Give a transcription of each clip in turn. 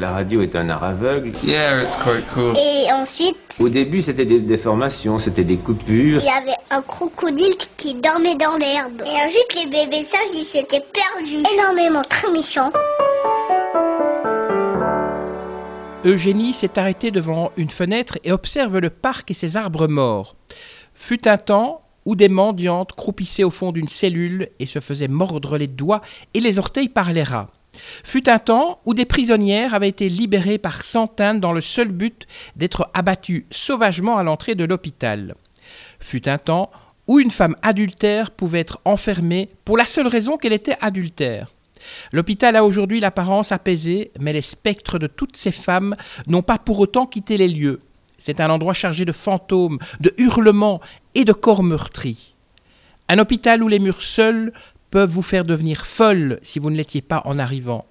La radio est un art aveugle. Yeah, it's quite cool. Et ensuite, Au début, c'était des déformations, c'était des coupures. il y avait un crocodile qui dormait dans l'herbe. Et ensuite, les bébés sages, ils s'étaient perdus. Énormément, très méchants. Eugénie s'est arrêtée devant une fenêtre et observe le parc et ses arbres morts. Fut un temps où des mendiantes croupissaient au fond d'une cellule et se faisaient mordre les doigts et les orteils par les rats. Fut un temps où des prisonnières avaient été libérées par centaines dans le seul but d'être abattues sauvagement à l'entrée de l'hôpital. Fut un temps où une femme adultère pouvait être enfermée pour la seule raison qu'elle était adultère. L'hôpital a aujourd'hui l'apparence apaisée, mais les spectres de toutes ces femmes n'ont pas pour autant quitté les lieux. C'est un endroit chargé de fantômes, de hurlements et de corps meurtris. Un hôpital où les murs seuls peuvent vous faire devenir folle si vous ne l'étiez pas en arrivant.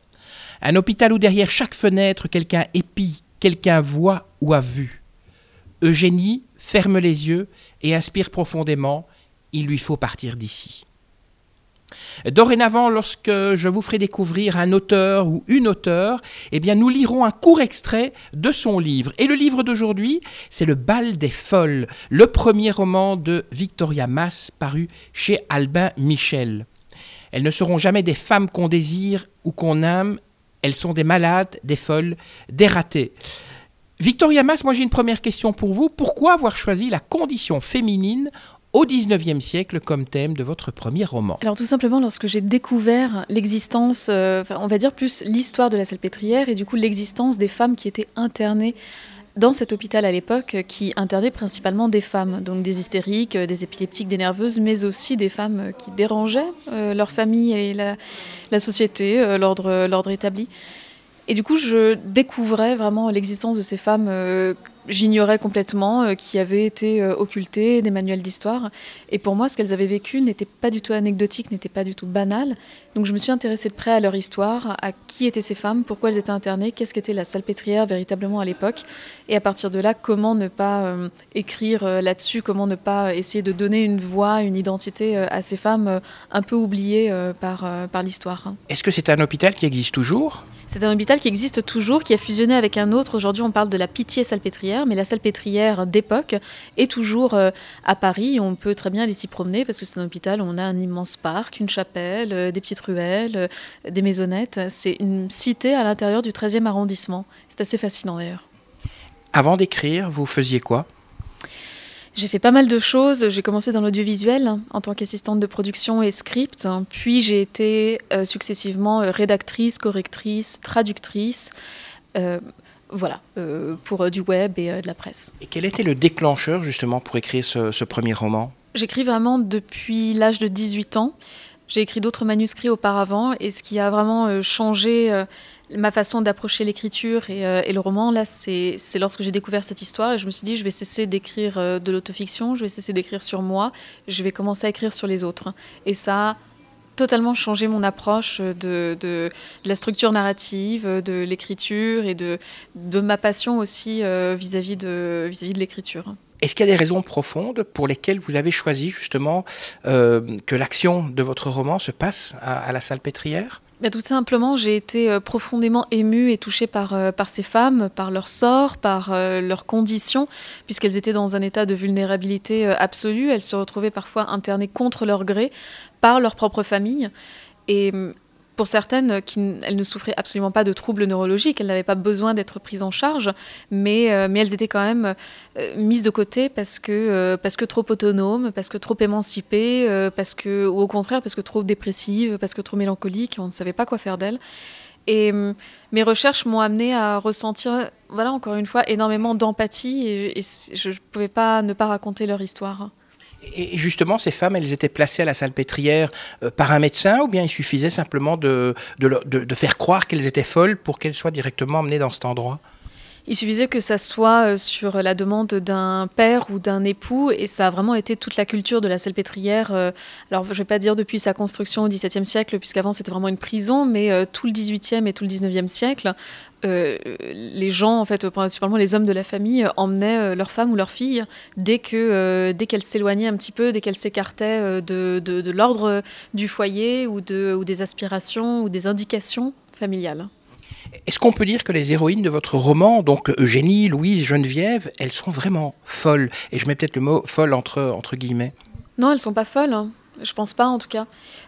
Un hôpital où derrière chaque fenêtre quelqu'un épie, quelqu'un voit ou a vu. Eugénie ferme les yeux et inspire profondément. Il lui faut partir d'ici. Dorénavant, lorsque je vous ferai découvrir un auteur ou une auteure, eh bien, nous lirons un court extrait de son livre. Et le livre d'aujourd'hui, c'est Le bal des folles, le premier roman de Victoria Mass paru chez Albin Michel. Elles ne seront jamais des femmes qu'on désire ou qu'on aime, elles sont des malades, des folles, des ratées. Victoria Mass, moi j'ai une première question pour vous. Pourquoi avoir choisi la condition féminine au XIXe siècle comme thème de votre premier roman? Alors tout simplement lorsque j'ai découvert l'existence, euh, on va dire plus l'histoire de la salpêtrière et du coup l'existence des femmes qui étaient internées dans cet hôpital à l'époque qui internait principalement des femmes, donc des hystériques, euh, des épileptiques, des nerveuses, mais aussi des femmes euh, qui dérangeaient euh, leur famille et la, société, l'ordre établi. Et du coup, je découvrais vraiment l'existence de ces femmes j'ignorais complètement, euh, qui avaient été euh, occultées des manuels d'histoire. Et pour moi, ce qu'elles avaient vécu n'était pas du tout anecdotique, n'était pas du tout banal. Donc je me suis intéressée de près à leur histoire, à qui étaient ces femmes, pourquoi elles étaient internées, qu'est-ce qu'était la salpêtrière véritablement à l'époque. Et à partir de là, comment ne pas euh, écrire euh, là-dessus, comment ne pas essayer de donner une voix, une identité à ces femmes un peu oubliées par, par l'histoire. Est-ce que c'est un hôpital qui existe toujours? C'est un hôpital qui existe toujours, qui a fusionné avec un autre. Aujourd'hui, on parle de la Pitié Salpêtrière, mais la Salpêtrière d'époque est toujours euh, à Paris. On peut très bien aller s'y promener parce que c'est un hôpital où on a un immense parc, une chapelle, euh, des petites ruelles, euh, des maisonnettes. C'est une cité à l'intérieur du 13e arrondissement. C'est assez fascinant d'ailleurs. Avant d'écrire, vous faisiez quoi? J'ai fait pas mal de choses. J'ai commencé dans l'audiovisuel en tant qu'assistante de production et script. Puis j'ai été euh, successivement euh, rédactrice, correctrice, traductrice. Euh, voilà, euh, pour du web et de la presse. Et quel était le déclencheur justement pour écrire ce, ce premier roman? J'écris vraiment depuis l'âge de 18 ans. J'ai écrit d'autres manuscrits auparavant et ce qui a vraiment changé ma façon d'approcher l'écriture et, euh, le roman, là, c'est lorsque j'ai découvert cette histoire et je me suis dit, je vais cesser d'écrire euh, de l'autofiction, je vais cesser d'écrire sur moi, je vais commencer à écrire sur les autres. Et ça a totalement changé mon approche de, la structure narrative, de l'écriture et de, ma passion aussi euh, vis-à-vis de, l'écriture. Est-ce qu'il y a des raisons profondes pour lesquelles vous avez choisi justement que l'action de votre roman se passe à, à la salpêtrière Ben, tout simplement, j'ai été euh, profondément émue et touchée par, euh, par ces femmes, par leur sort, par euh, leurs conditions, puisqu'elles étaient dans un état de vulnérabilité euh, absolue. Elles se retrouvaient parfois internées contre leur gré par leur propre famille. Et hum, pour certaines, euh, qui, elles ne souffraient absolument pas de troubles neurologiques, elles n'avaient pas besoin d'être prises en charge, mais, euh, elles étaient quand même euh, mises de côté parce que, trop autonomes, parce que trop émancipées, parce que, ou au contraire parce que trop dépressives, parce que trop mélancoliques, on ne savait pas quoi faire d'elles. Et hum, mes recherches m'ont amené à ressentir, voilà, encore une fois, énormément d'empathie et, je ne pouvais pas ne pas raconter leur histoire. Et justement, ces femmes, elles étaient placées à la salpêtrière euh, par un médecin ou bien il suffisait simplement de, de, faire croire qu'elles étaient folles pour qu'elles soient directement emmenées dans cet endroit? Il suffisait que ça soit euh, sur la demande d'un père ou d'un époux, et ça a vraiment été toute la culture de la salpêtrière. euh, alors, je ne vais pas dire depuis sa construction au XVIIe siècle, puisqu'avant c'était vraiment une prison, mais tout le XVIIIe et tout le XIXe siècle, euh, les gens, en fait, principalement les hommes de la famille, euh, emmenaient euh, leur femme ou leur fille dès que euh, dès qu'elle s'éloignait un petit peu, dès qu'elle s'écartait euh, de, de, de l'ordre du foyer ou, de, ou des aspirations ou des indications familiales. Est-ce qu'on peut dire que les héroïnes de votre roman, donc Eugénie, Louise, Geneviève, elles sont vraiment folles? Et je mets peut-être le mot folle entre, entre guillemets. Non, elles sont pas folles. Hein. Je pense pas, en tout cas.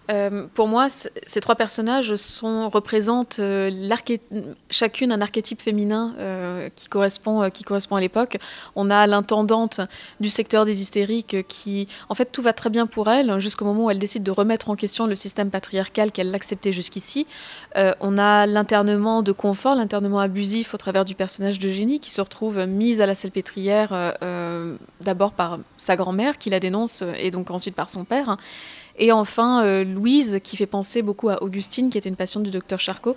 Euh, pour moi, ces trois personnages représentent euh, chacune un archétype féminin euh, qui, correspond, qui correspond à l'époque. On a l'intendante du secteur des hystériques qui, en fait, tout va très bien pour elle jusqu'au moment où elle décide de remettre en question le système patriarcal qu'elle acceptait jusqu'ici. on a l'internement de confort, l'internement abusif au travers du personnage de Génie qui se retrouve mise à la salpêtrière d'abord par sa grand-mère qui la dénonce et donc ensuite par son père. Et enfin, euh, Louise, qui fait penser beaucoup à Augustine, qui était une patiente du docteur Charcot,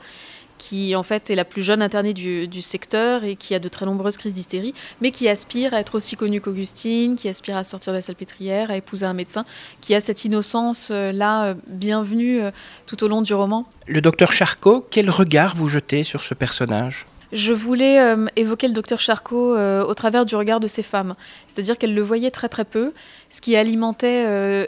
qui en fait est la plus jeune internée du, secteur et qui a de très nombreuses crises d'hystérie, mais qui aspire à être aussi connue qu'Augustine, qui aspire à sortir de la salpêtrière, à épouser un médecin, qui a cette innocence-là euh, bienvenue euh, tout au long du roman. Le docteur Charcot, quel regard vous jetez sur ce personnage? Je voulais évoquer le docteur Charcot au travers du regard de ces femmes. C'est-à-dire qu'elle le voyait très très peu, ce qui alimentait euh,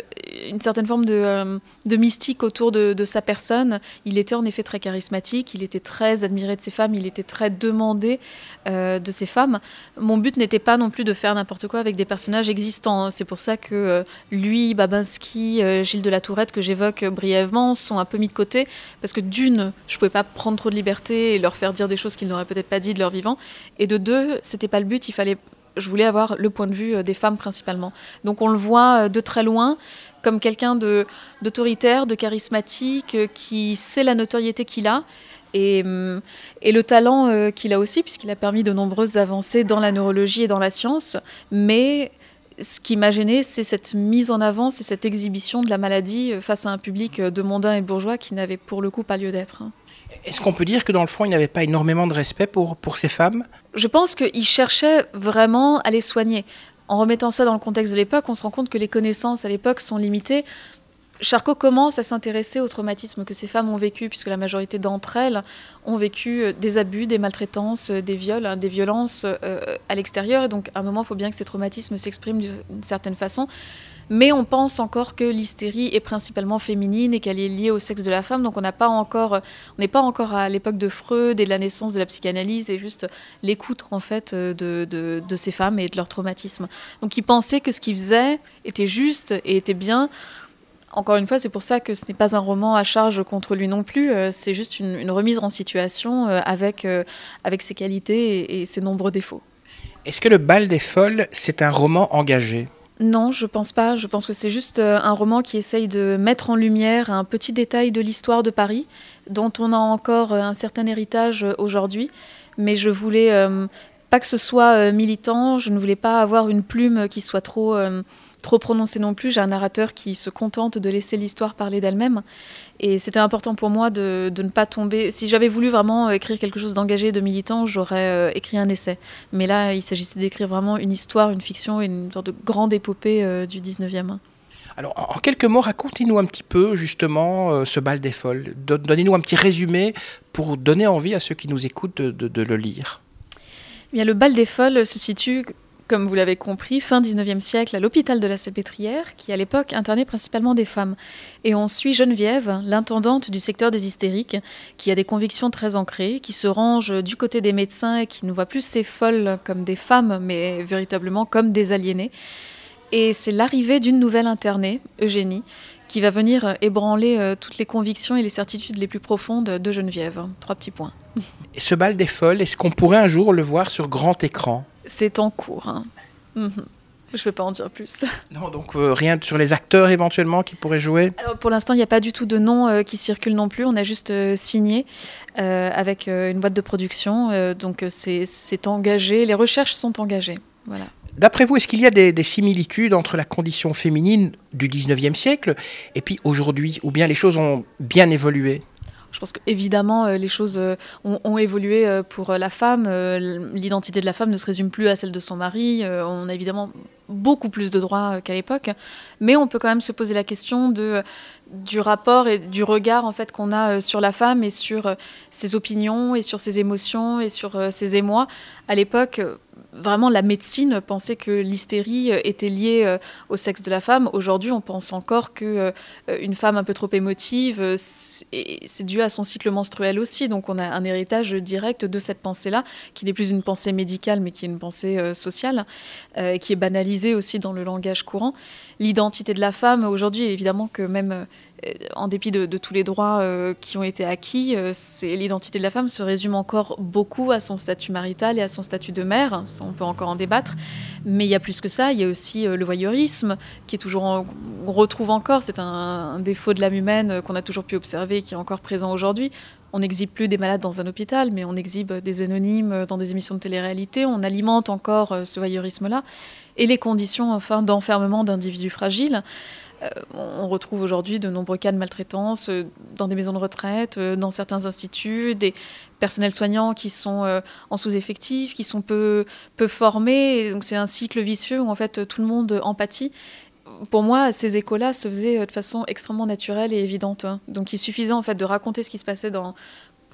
une certaine forme de, euh, mystique autour de, sa personne. Il était en effet très charismatique, il était très admiré de ses femmes, il était très demandé euh, de ses femmes. Mon but n'était pas non plus de faire n'importe quoi avec des personnages existants. C'est pour ça que lui, Babinski, Gilles de la Tourette, que j'évoque brièvement, sont un peu mis de côté, parce que d'une, je ne pouvais pas prendre trop de liberté et leur faire dire des choses qu'ils n'auraient peut-être pas dit de leur vivant, et de deux, c'était pas le but, il fallait je voulais avoir le point de vue euh, des femmes principalement. Donc on le voit euh, de très loin comme quelqu'un d'autoritaire, de, charismatique, euh, qui sait la notoriété qu'il a. Et, mm, et, le talent qu'il a aussi, puisqu'il a permis de nombreuses avancées dans la neurologie et dans la science. Mais ce qui m'a gêné, c'est cette mise en avant, c'est cette exhibition de la maladie face à un public de mondains et bourgeois qui n'avait pour le coup pas lieu d'être. Hein. Est-ce qu'on peut dire que dans le fond, il n'avait pas énormément de respect pour, pour ces femmes? Je pense qu'il cherchait vraiment à les soigner. En remettant ça dans le contexte de l'époque, on se rend compte que les connaissances à l'époque sont limitées. Charcot commence à s'intéresser aux traumatismes que ces femmes ont vécu, puisque la majorité d'entre elles ont vécu euh, des abus, des maltraitances, euh, des viols, hein, des violences euh, à l'extérieur. Et donc, à un moment, il faut bien que ces traumatismes s'expriment d'une certaine façon mais on pense encore que l'hystérie est principalement féminine et qu'elle est liée au sexe de la femme. Donc on n'est pas encore à l'époque de Freud et de la naissance de la psychanalyse et juste l'écoute en fait de, de, ces femmes et de leur traumatisme. Donc ils pensaient que ce qu'ils faisaient était juste et était bien. Encore une fois, c'est pour ça que ce n'est pas un roman à charge contre lui non plus. Euh, c'est juste une, remise en situation euh, avec, euh, avec ses qualités et ses nombreux défauts. Est-ce que Le Bal des Folles, c'est un roman engagé? Non, je pense pas. Je pense que c'est juste euh, un roman qui essaye de mettre en lumière un petit détail de l'histoire de Paris, dont on a encore euh, un certain héritage euh, aujourd'hui. Mais je voulais pas que ce soit militant, je ne voulais pas avoir une plume qui soit trop trop prononcé non plus. J'ai un narrateur qui se contente de laisser l'histoire parler d'elle-même. Et c'était important pour moi de, ne pas tomber. Si j'avais voulu vraiment écrire quelque chose d'engagé, de militant, j'aurais euh, écrit un essai. Mais là, il s'agissait d'écrire vraiment une histoire, une fiction, une sorte de grande épopée euh, du 19e. Alors, en quelques mots, racontez-nous un petit peu justement euh, ce bal des folles. Donnez-nous un petit résumé pour donner envie à ceux qui nous écoutent de, le lire. Bien, le bal des folles se situe comme vous l'avez compris, fin 19e siècle à l'hôpital de la Salpêtrière, qui à l'époque internait principalement des femmes. Et on suit Geneviève, l'intendante du secteur des hystériques, qui a des convictions très ancrées, qui se range du côté des médecins et qui ne voit plus ces folles comme des femmes, mais véritablement comme des aliénées. Et c'est l'arrivée d'une nouvelle internée, Eugénie, qui va venir ébranler euh, toutes les convictions et les certitudes les plus profondes de Geneviève. Trois petits points. Et ce bal des folles, est-ce qu'on pourrait un jour le voir sur grand écran? C'est en cours. Hein. Mhm. Je ne vais pas en dire plus. Non, donc euh, rien sur les acteurs éventuellement qui pourraient jouer? Pour l'instant, il n'y a pas du tout de nom euh, qui circule non plus. On a juste euh, signé avec une boîte de production. donc c'est engagé. Les recherches sont engagées. Voilà. D'après vous, est-ce qu'il y a des, des, similitudes entre la condition féminine du 19e siècle et puis aujourd'hui Ou bien les choses ont bien évolué? Je pense qu'évidemment, euh, les choses euh, ont, évolué euh, pour la femme. L'identité de la femme ne se résume plus à celle de son mari. On a évidemment beaucoup plus de droits qu'à l'époque. Mais on peut quand même se poser la question de, du rapport et du regard en fait, qu'on a sur la femme et sur ses opinions et sur ses émotions et sur ses émois. À l'époque, vraiment la médecine pensait que l'hystérie était liée au sexe de la femme. Aujourd'hui, on pense encore que une femme un peu trop émotive, c'est dû à son cycle menstruel aussi. Donc on a un héritage direct de cette pensée-là, qui n'est plus une pensée médicale, mais qui est une pensée sociale, qui est banalisée aussi dans le langage courant. L'identité de la femme, aujourd'hui, évidemment que même euh, en dépit de, tous les droits euh, qui ont été acquis, euh, l'identité de la femme se résume encore beaucoup à son statut marital et à son statut de mère. On peut encore en débattre. Mais il y a plus que ça. Il y a aussi le voyeurisme, qui est toujours, on retrouve encore. C'est un, défaut de l'âme humaine qu'on a toujours pu observer, qui est encore présent aujourd'hui. On n'exhibe plus des malades dans un hôpital, mais on exhibe des anonymes dans des émissions de télé-réalité. On alimente encore ce voyeurisme-là. Et les conditions, enfin, d'enfermement d'individus fragiles. Euh, on retrouve aujourd'hui de nombreux cas de maltraitance euh, dans des maisons de retraite, euh, dans certains instituts, des personnels soignants qui sont en sous-effectif, qui sont peu, peu formés. donc c'est un cycle vicieux où en fait tout le monde empathie pour moi, ces échos-là se faisaient de façon extrêmement naturelle et évidente. Donc il suffisait en fait de raconter ce qui se passait dans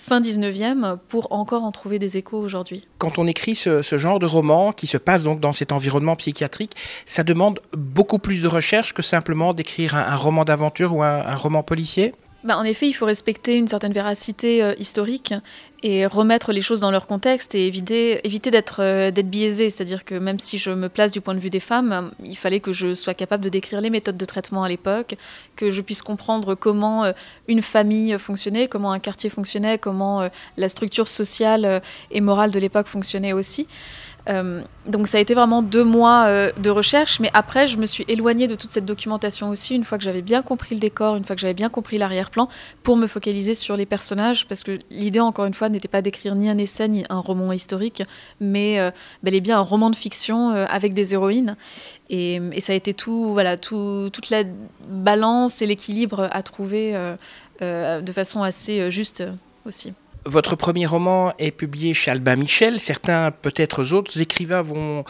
fin 19e pour encore en trouver des échos aujourd'hui. Quand on écrit ce, genre de roman qui se passe donc dans cet environnement psychiatrique, ça demande beaucoup plus de recherche que simplement d'écrire un, roman d'aventure ou un roman policier? Bah, en effet, il faut respecter une certaine véracité euh, historique et remettre les choses dans leur contexte et éviter, euh, d'être biaisé. C'est-à-dire que même si je me place du point de vue des femmes, il fallait que je sois capable de décrire les méthodes de traitement à l'époque, que je puisse comprendre comment euh, une famille fonctionnait, comment un quartier fonctionnait, comment la structure sociale et morale de l'époque fonctionnait aussi. Euh, donc ça a été vraiment deux mois euh, de recherche, mais après je me suis éloignée de toute cette documentation aussi, une fois que j'avais bien compris le décor, une fois que j'avais bien compris l'arrière-plan, pour me focaliser sur les personnages, parce que l'idée encore une fois n'était pas d'écrire ni un essai ni un roman historique, mais euh, bel et bien un roman de fiction avec des héroïnes. Et, ça a été tout, voilà, tout, toute la balance et l'équilibre à trouver de façon assez juste aussi. Votre premier roman est publié chez Albin Michel. Certains, peut-être autres écrivains vont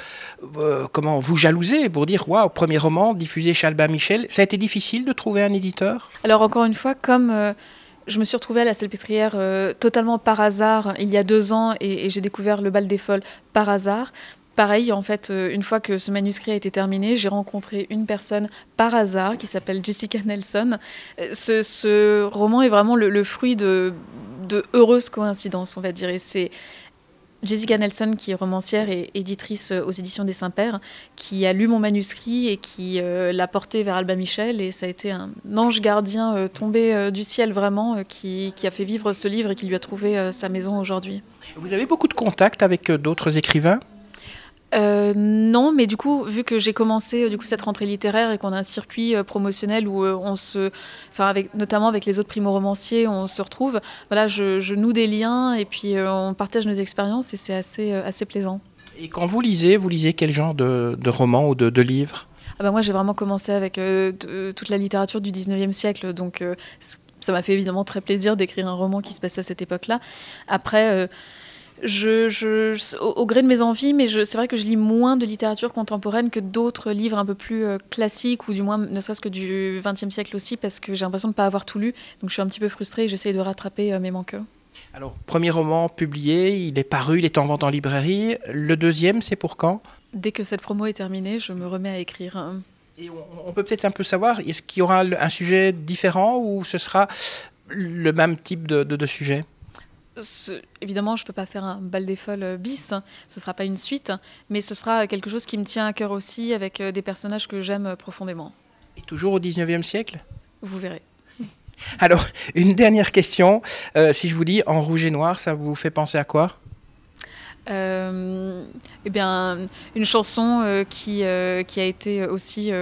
euh, comment vous jalouser pour dire waouh, premier roman diffusé chez Albin Michel. Ça a été difficile de trouver un éditeur? Alors encore une fois, comme euh, je me suis retrouvée à la Salpêtrière euh, totalement par hasard il y a deux ans et, j'ai découvert le bal des folles par hasard. Pareil, en fait, une fois que ce manuscrit a été terminé, j'ai rencontré une personne par hasard qui s'appelle Jessica Nelson. Ce, roman est vraiment le fruit de, de heureuses coïncidences, on va dire. Et c'est Jessica Nelson, qui est romancière et éditrice aux éditions des Saints-Pères, qui a lu mon manuscrit et qui euh, l'a porté vers Alba Michel. Et ça a été un ange gardien euh, tombé euh, du ciel, vraiment, qui, a fait vivre ce livre et qui lui a trouvé sa maison aujourd'hui. Vous avez beaucoup de contacts avec d'autres écrivains? Euh, non, mais du coup, vu que j'ai commencé euh, du coup cette rentrée littéraire et qu'on a un circuit euh, promotionnel où on se, enfin avec notamment avec les autres primo-romanciers, on se retrouve. Voilà, je, noue des liens et puis on partage nos expériences et c'est assez assez plaisant. Et quand vous lisez, vous lisez quel genre de, de romans ou de, de livres ah bah moi, j'ai vraiment commencé avec toute la littérature du 19e siècle, donc ça m'a fait évidemment très plaisir d'écrire un roman qui se passait à cette époque-là. Après je, au, gré de mes envies, mais c'est vrai que je lis moins de littérature contemporaine que d'autres livres un peu plus euh, classiques, ou du moins ne serait-ce que du XXe siècle aussi, parce que j'ai l'impression de ne pas avoir tout lu. Donc je suis un petit peu frustrée et j'essaye de rattraper euh, mes manques. Alors, premier roman publié, il est paru, il est en vente en librairie. Le deuxième, c'est pour quand? Dès que cette promo est terminée, je me remets à écrire. Et on, peut peut-être un peu savoir, est-ce qu'il y aura un sujet différent ou ce sera le même type de, de sujet? Évidemment, je ne peux pas faire un bal des folles bis, ce ne sera pas une suite, mais ce sera quelque chose qui me tient à cœur aussi, avec euh, des personnages que j'aime profondément. Et toujours au 19e siècle? Vous verrez. Alors, une dernière question. Euh, si je vous dis en rouge et noir, ça vous fait penser à quoi? Euh, Eh bien, une chanson qui, qui a été aussi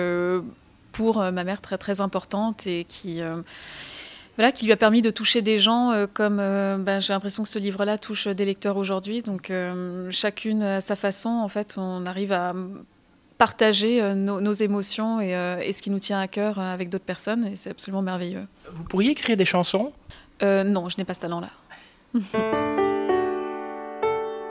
pour ma mère très très importante et qui voilà, qui lui a permis de toucher des gens euh, comme euh, ben, j'ai l'impression que ce livre-là touche des lecteurs aujourd'hui. Donc euh, chacune à sa façon, en fait, on arrive à partager nos, émotions et, et, ce qui nous tient à cœur avec d'autres personnes et c'est absolument merveilleux. Vous pourriez écrire des chansons? Non, je n'ai pas ce talent-là.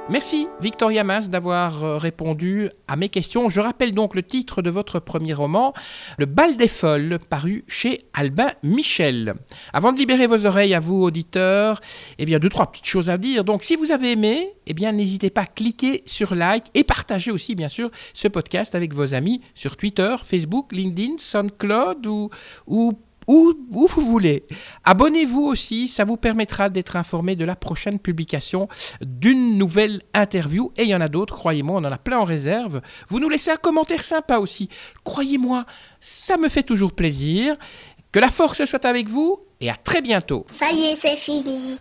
Merci Victoria Mas d'avoir euh, répondu à mes questions. Je rappelle donc le titre de votre premier roman, Le bal des folles, paru chez Albin Michel. Avant de libérer vos oreilles à vous auditeurs, eh bien deux trois petites choses à dire. Donc si vous avez aimé, eh bien n'hésitez pas à cliquer sur like et partager aussi bien sûr ce podcast avec vos amis sur Twitter, Facebook, LinkedIn, SoundCloud ou ou où, vous voulez. Abonnez-vous aussi, ça vous permettra d'être informé de la prochaine publication d'une nouvelle interview. Et il y en a d'autres, croyez-moi, on en a plein en réserve. Vous nous laissez un commentaire sympa aussi. Croyez-moi, ça me fait toujours plaisir. Que la force soit avec vous et à très bientôt. Ça y est, c'est fini.